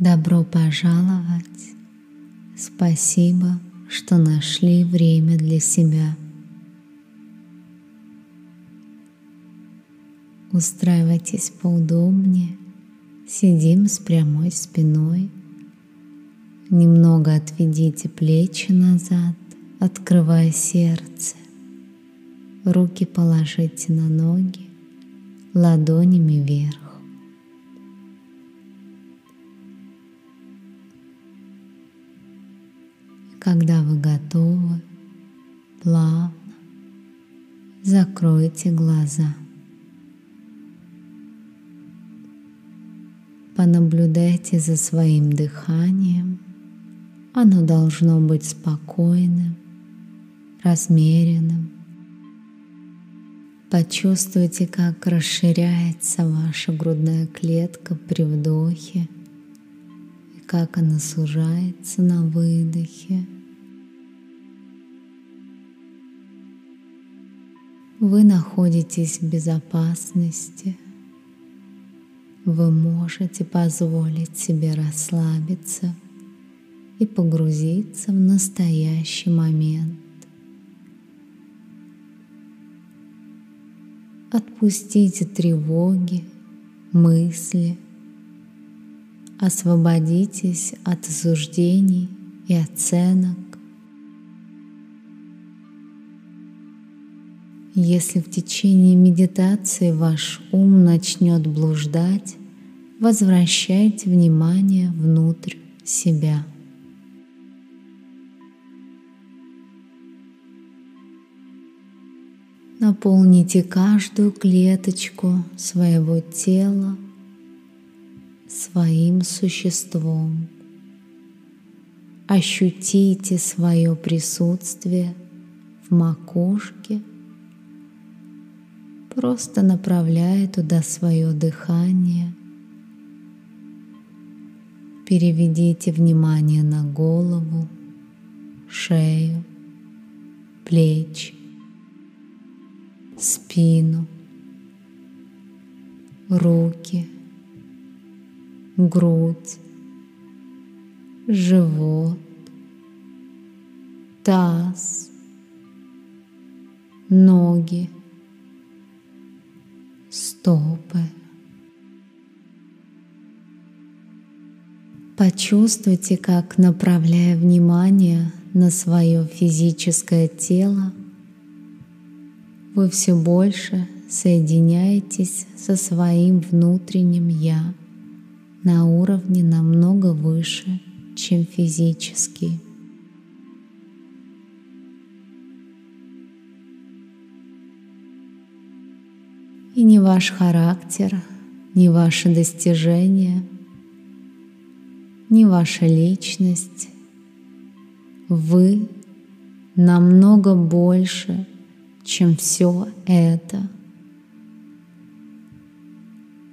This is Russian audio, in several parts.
Добро пожаловать! Спасибо, что нашли время для себя. Устраивайтесь поудобнее, сидим с прямой спиной. Немного отведите плечи назад, открывая сердце. Руки положите на ноги, ладонями вверх. Когда вы готовы, плавно закройте глаза. Понаблюдайте за своим дыханием. Оно должно быть спокойным, размеренным. Почувствуйте, как расширяется ваша грудная клетка при вдохе и как она сужается на выдохе. Вы находитесь в безопасности. Вы можете позволить себе расслабиться и погрузиться в настоящий момент. Отпустите тревоги, мысли, освободитесь от осуждений и оценок. Если в течение медитации ваш ум начнет блуждать, возвращайте внимание внутрь себя. Наполните каждую клеточку своего тела своим существом. Ощутите свое присутствие в макушке, просто направляя туда свое дыхание. Переведите внимание на голову, шею, плечи спину, руки, грудь, живот, таз, ноги, стопы. Почувствуйте, как, направляя внимание на свое физическое тело, вы все больше соединяетесь со своим внутренним «я» на уровне намного выше, чем физический. И ни ваш характер, ни ваши достижения, ни ваша личность, вы намного больше, чем все это.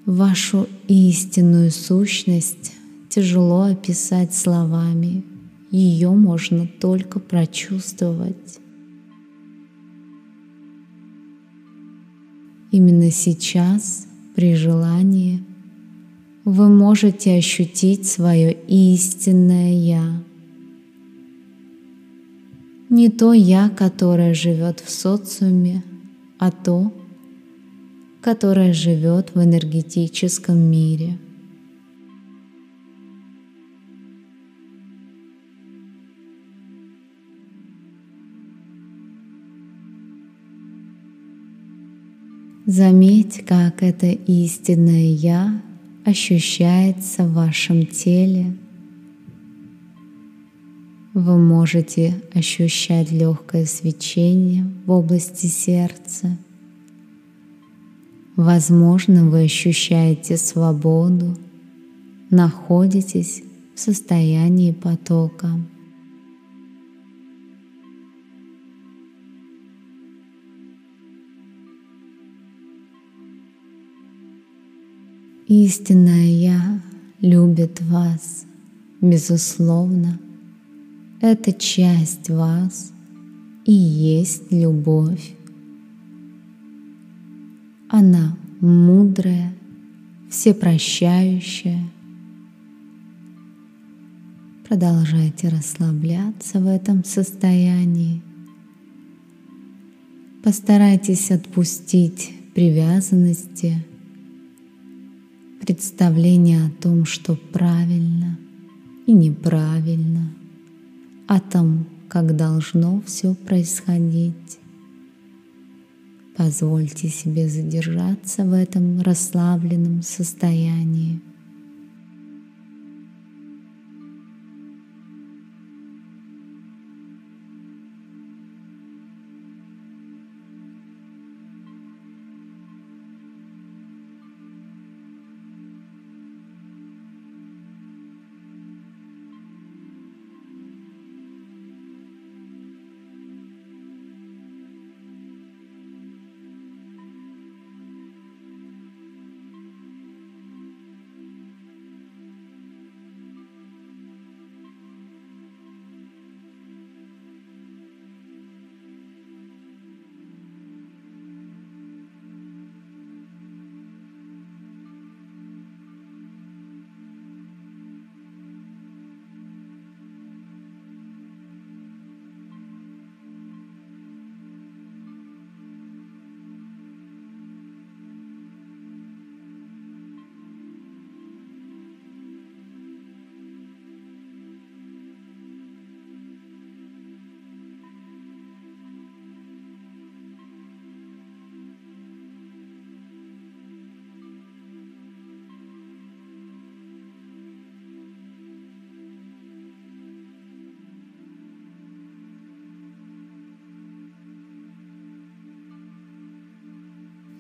Вашу истинную сущность тяжело описать словами, ее можно только прочувствовать. Именно сейчас, при желании, вы можете ощутить свое истинное Я — не то я, которое живет в социуме, а то, которое живет в энергетическом мире. Заметь, как это истинное Я ощущается в вашем теле – вы можете ощущать легкое свечение в области сердца. Возможно, вы ощущаете свободу, находитесь в состоянии потока. Истинное Я любит вас, безусловно – это часть вас и есть любовь. Она мудрая, всепрощающая, Продолжайте расслабляться в этом состоянии. Постарайтесь отпустить привязанности, представление о том, что правильно и неправильно, о том, как должно все происходить. Позвольте себе задержаться в этом расслабленном состоянии.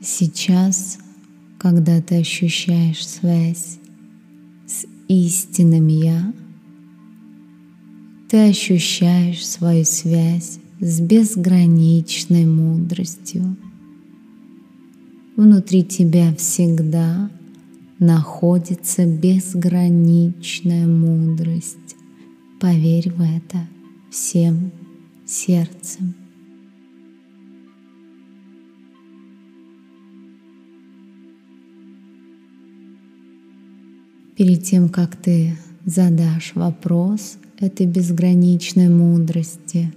Сейчас, когда ты ощущаешь связь с истинным Я, ты ощущаешь свою связь с безграничной мудростью. Внутри тебя всегда находится безграничная мудрость. Поверь в это всем сердцем. Перед тем, как ты задашь вопрос этой безграничной мудрости,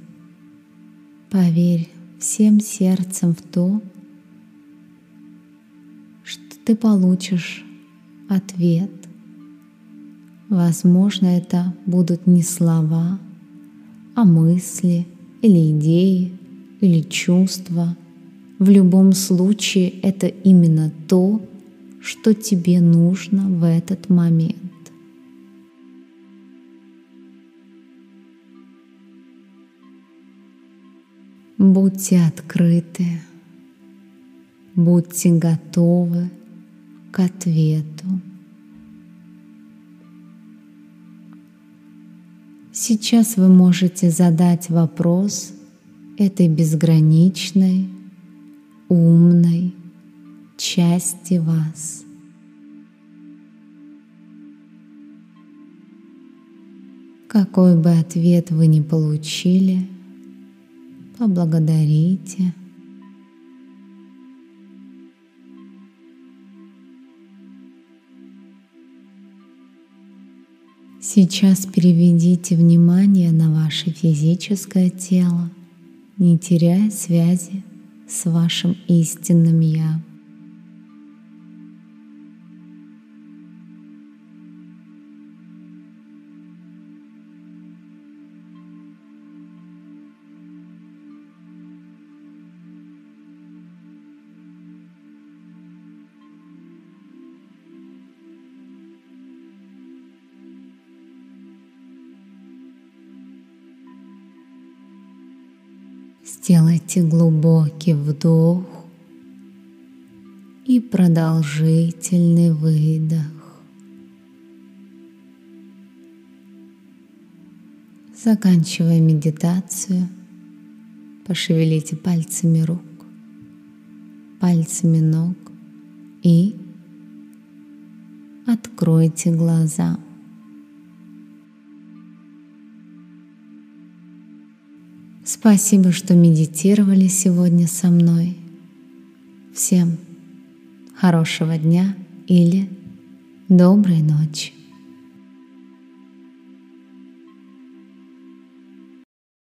поверь всем сердцем в то, что ты получишь ответ. Возможно, это будут не слова, а мысли или идеи или чувства. В любом случае это именно то, что тебе нужно в этот момент. Будьте открыты, будьте готовы к ответу. Сейчас вы можете задать вопрос этой безграничной, умной, части вас. Какой бы ответ вы ни получили, поблагодарите. Сейчас переведите внимание на ваше физическое тело, не теряя связи с вашим истинным Я. Сделайте глубокий вдох и продолжительный выдох. Заканчивая медитацию, пошевелите пальцами рук, пальцами ног и откройте глаза. Спасибо, что медитировали сегодня со мной. Всем хорошего дня или доброй ночи.